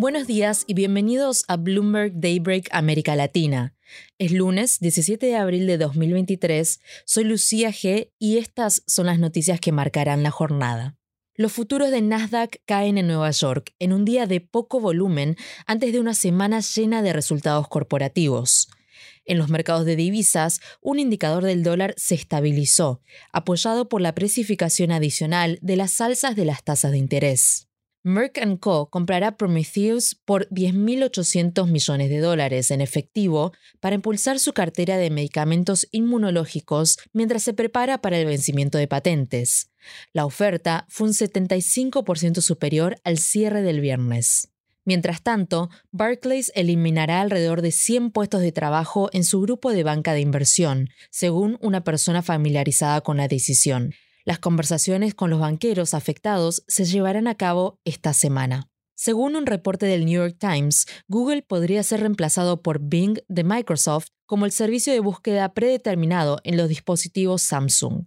Buenos días y bienvenidos a Bloomberg Daybreak América Latina. Es lunes 17 de abril de 2023, soy Lucía G y estas son las noticias que marcarán la jornada. Los futuros de Nasdaq caen en Nueva York en un día de poco volumen antes de una semana llena de resultados corporativos. En los mercados de divisas, un indicador del dólar se estabilizó, apoyado por la precificación adicional de las alzas de las tasas de interés. Merck Co. comprará Prometheus por 10.800 millones de dólares en efectivo para impulsar su cartera de medicamentos inmunológicos mientras se prepara para el vencimiento de patentes. La oferta fue un 75% superior al cierre del viernes. Mientras tanto, Barclays eliminará alrededor de 100 puestos de trabajo en su grupo de banca de inversión, según una persona familiarizada con la decisión. Las conversaciones con los banqueros afectados se llevarán a cabo esta semana. Según un reporte del New York Times, Google podría ser reemplazado por Bing de Microsoft como el servicio de búsqueda predeterminado en los dispositivos Samsung.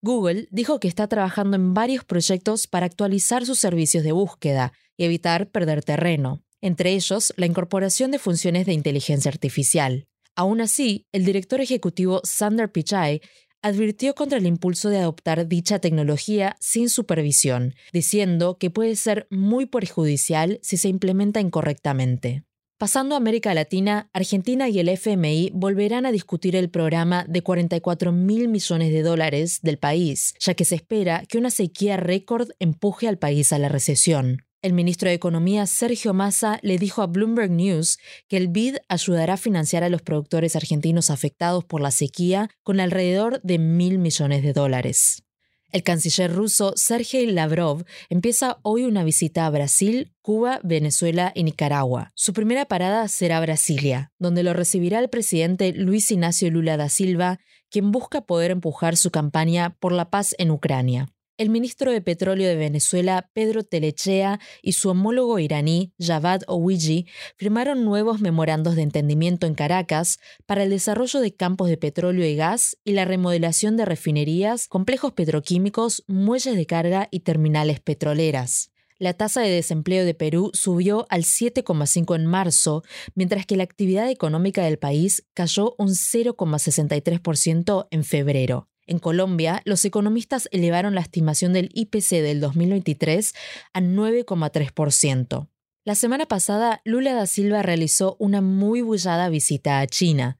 Google dijo que está trabajando en varios proyectos para actualizar sus servicios de búsqueda y evitar perder terreno, entre ellos la incorporación de funciones de inteligencia artificial. Aún así, el director ejecutivo Sander Pichai advirtió contra el impulso de adoptar dicha tecnología sin supervisión, diciendo que puede ser muy perjudicial si se implementa incorrectamente. Pasando a América Latina, Argentina y el FMI volverán a discutir el programa de 44 mil millones de dólares del país, ya que se espera que una sequía récord empuje al país a la recesión. El ministro de Economía, Sergio Massa, le dijo a Bloomberg News que el BID ayudará a financiar a los productores argentinos afectados por la sequía con alrededor de mil millones de dólares. El canciller ruso Sergei Lavrov empieza hoy una visita a Brasil, Cuba, Venezuela y Nicaragua. Su primera parada será Brasilia, donde lo recibirá el presidente Luis Ignacio Lula da Silva, quien busca poder empujar su campaña por la paz en Ucrania el ministro de Petróleo de Venezuela, Pedro Telechea, y su homólogo iraní, Javad Owiji, firmaron nuevos memorandos de entendimiento en Caracas para el desarrollo de campos de petróleo y gas y la remodelación de refinerías, complejos petroquímicos, muelles de carga y terminales petroleras. La tasa de desempleo de Perú subió al 7,5 en marzo, mientras que la actividad económica del país cayó un 0,63% en febrero. En Colombia, los economistas elevaron la estimación del IPC del 2023 a 9,3%. La semana pasada, Lula da Silva realizó una muy bullada visita a China.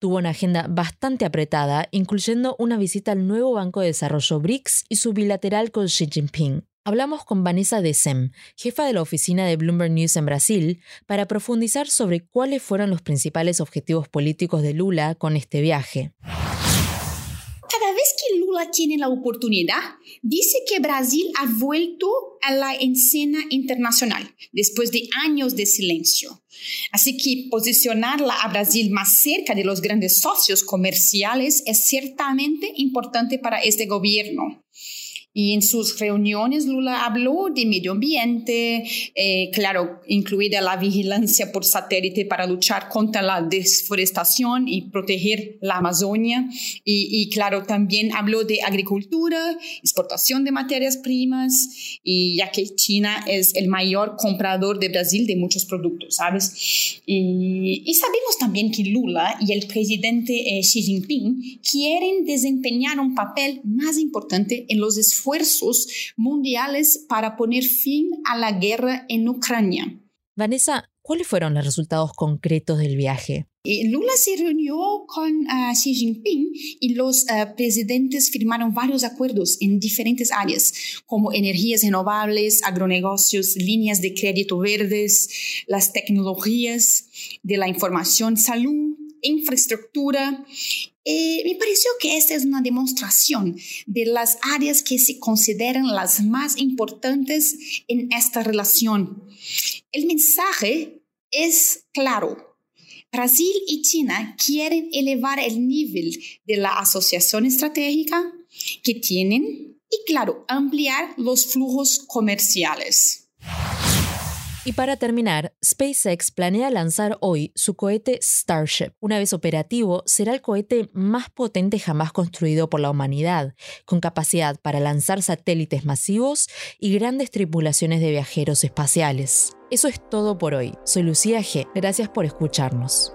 Tuvo una agenda bastante apretada, incluyendo una visita al nuevo Banco de Desarrollo BRICS y su bilateral con Xi Jinping. Hablamos con Vanessa Desem, jefa de la oficina de Bloomberg News en Brasil, para profundizar sobre cuáles fueron los principales objetivos políticos de Lula con este viaje tiene la oportunidad, dice que Brasil ha vuelto a la escena internacional después de años de silencio. Así que posicionarla a Brasil más cerca de los grandes socios comerciales es ciertamente importante para este gobierno. Y en sus reuniones Lula habló de medio ambiente, eh, claro, incluida la vigilancia por satélite para luchar contra la deforestación y proteger la Amazonia. Y, y, claro, también habló de agricultura, exportación de materias primas, y ya que China es el mayor comprador de Brasil de muchos productos, ¿sabes? Y, y sabemos también que Lula y el presidente eh, Xi Jinping quieren desempeñar un papel más importante en los esfuerzos esfuerzos mundiales para poner fin a la guerra en Ucrania. Vanessa, ¿cuáles fueron los resultados concretos del viaje? Lula se reunió con uh, Xi Jinping y los uh, presidentes firmaron varios acuerdos en diferentes áreas, como energías renovables, agronegocios, líneas de crédito verdes, las tecnologías de la información, salud, infraestructura eh, me pareció que esta es una demostración de las áreas que se consideran las más importantes en esta relación. El mensaje es claro. Brasil y China quieren elevar el nivel de la asociación estratégica que tienen y, claro, ampliar los flujos comerciales. Y para terminar, SpaceX planea lanzar hoy su cohete Starship. Una vez operativo, será el cohete más potente jamás construido por la humanidad, con capacidad para lanzar satélites masivos y grandes tripulaciones de viajeros espaciales. Eso es todo por hoy. Soy Lucía G. Gracias por escucharnos.